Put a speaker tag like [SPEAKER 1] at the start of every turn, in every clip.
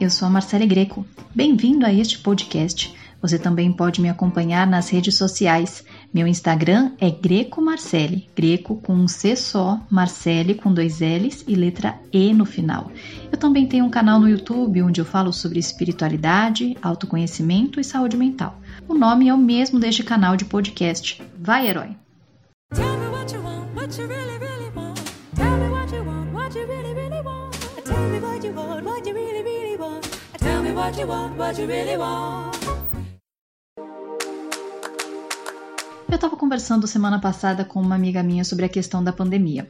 [SPEAKER 1] eu sou a Marcele Greco. Bem-vindo a este podcast. Você também pode me acompanhar nas redes sociais. Meu Instagram é Greco Marcele, Greco com um C só, Marcele com dois L's e letra E no final. Eu também tenho um canal no YouTube onde eu falo sobre espiritualidade, autoconhecimento e saúde mental. O nome é o mesmo deste canal de podcast. Vai, herói! Tell me what you want, what you really, really want. Tell me what you want, what you really, really want. Tell me what you want, what you really, really want. Tell me what you want, what you really want. Eu estava conversando semana passada com uma amiga minha sobre a questão da pandemia.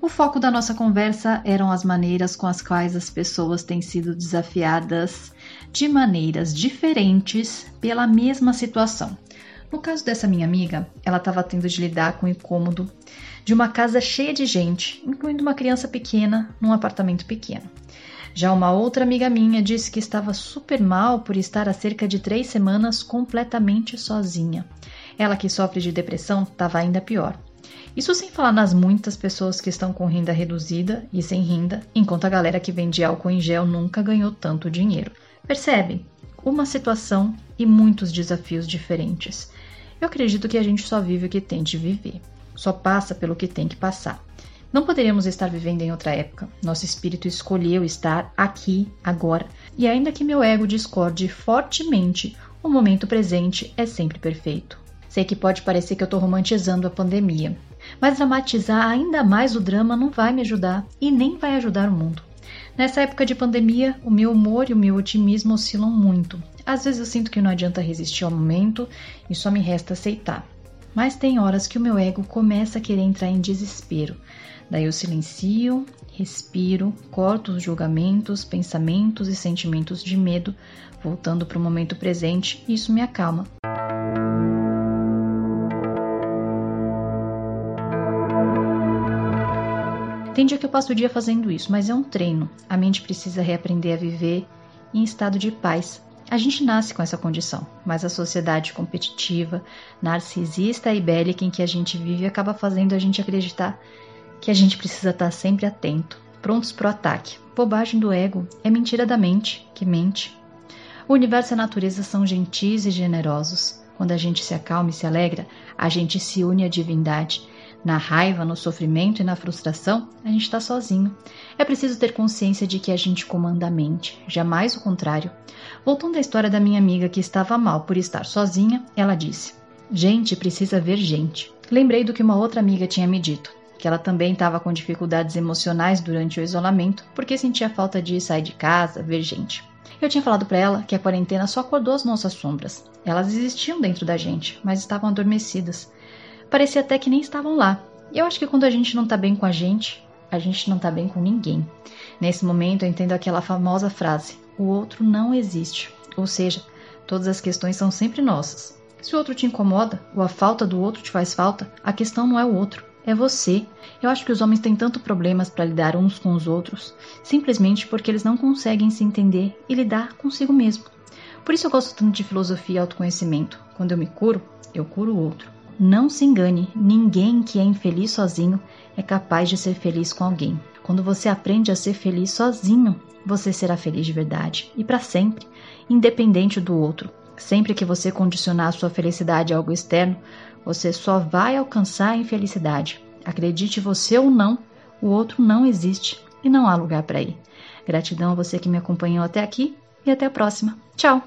[SPEAKER 1] O foco da nossa conversa eram as maneiras com as quais as pessoas têm sido desafiadas de maneiras diferentes pela mesma situação. No caso dessa minha amiga, ela estava tendo de lidar com o incômodo de uma casa cheia de gente, incluindo uma criança pequena, num apartamento pequeno. Já uma outra amiga minha disse que estava super mal por estar há cerca de três semanas completamente sozinha. Ela que sofre de depressão estava ainda pior. Isso sem falar nas muitas pessoas que estão com renda reduzida e sem renda, enquanto a galera que vende álcool em gel nunca ganhou tanto dinheiro. Percebe? Uma situação e muitos desafios diferentes. Eu acredito que a gente só vive o que tem de viver, só passa pelo que tem que passar. Não poderíamos estar vivendo em outra época. Nosso espírito escolheu estar aqui, agora. E ainda que meu ego discorde fortemente, o momento presente é sempre perfeito. Sei que pode parecer que eu estou romantizando a pandemia, mas dramatizar ainda mais o drama não vai me ajudar e nem vai ajudar o mundo. Nessa época de pandemia, o meu humor e o meu otimismo oscilam muito. Às vezes eu sinto que não adianta resistir ao momento e só me resta aceitar. Mas tem horas que o meu ego começa a querer entrar em desespero. Daí eu silencio, respiro, corto os julgamentos, pensamentos e sentimentos de medo, voltando para o momento presente, e isso me acalma. Tem dia que eu passo o dia fazendo isso, mas é um treino. A mente precisa reaprender a viver em estado de paz. A gente nasce com essa condição, mas a sociedade competitiva, narcisista e bélica em que a gente vive acaba fazendo a gente acreditar que a gente precisa estar sempre atento, prontos para o ataque. Bobagem do ego é mentira da mente, que mente. O universo e a natureza são gentis e generosos. Quando a gente se acalma e se alegra, a gente se une à divindade na raiva, no sofrimento e na frustração, a gente está sozinho. É preciso ter consciência de que a gente comanda a mente, jamais o contrário. Voltando à história da minha amiga que estava mal por estar sozinha, ela disse: Gente precisa ver gente. Lembrei do que uma outra amiga tinha me dito, que ela também estava com dificuldades emocionais durante o isolamento porque sentia falta de sair de casa, ver gente. Eu tinha falado para ela que a quarentena só acordou as nossas sombras. Elas existiam dentro da gente, mas estavam adormecidas parecia até que nem estavam lá. E eu acho que quando a gente não tá bem com a gente, a gente não tá bem com ninguém. Nesse momento eu entendo aquela famosa frase: o outro não existe. Ou seja, todas as questões são sempre nossas. Se o outro te incomoda ou a falta do outro te faz falta, a questão não é o outro, é você. Eu acho que os homens têm tanto problemas para lidar uns com os outros, simplesmente porque eles não conseguem se entender e lidar consigo mesmo. Por isso eu gosto tanto de filosofia e autoconhecimento. Quando eu me curo, eu curo o outro. Não se engane, ninguém que é infeliz sozinho é capaz de ser feliz com alguém. Quando você aprende a ser feliz sozinho, você será feliz de verdade e para sempre, independente do outro. Sempre que você condicionar a sua felicidade a algo externo, você só vai alcançar a infelicidade. Acredite você ou não, o outro não existe e não há lugar para ir. Gratidão a você que me acompanhou até aqui e até a próxima. Tchau!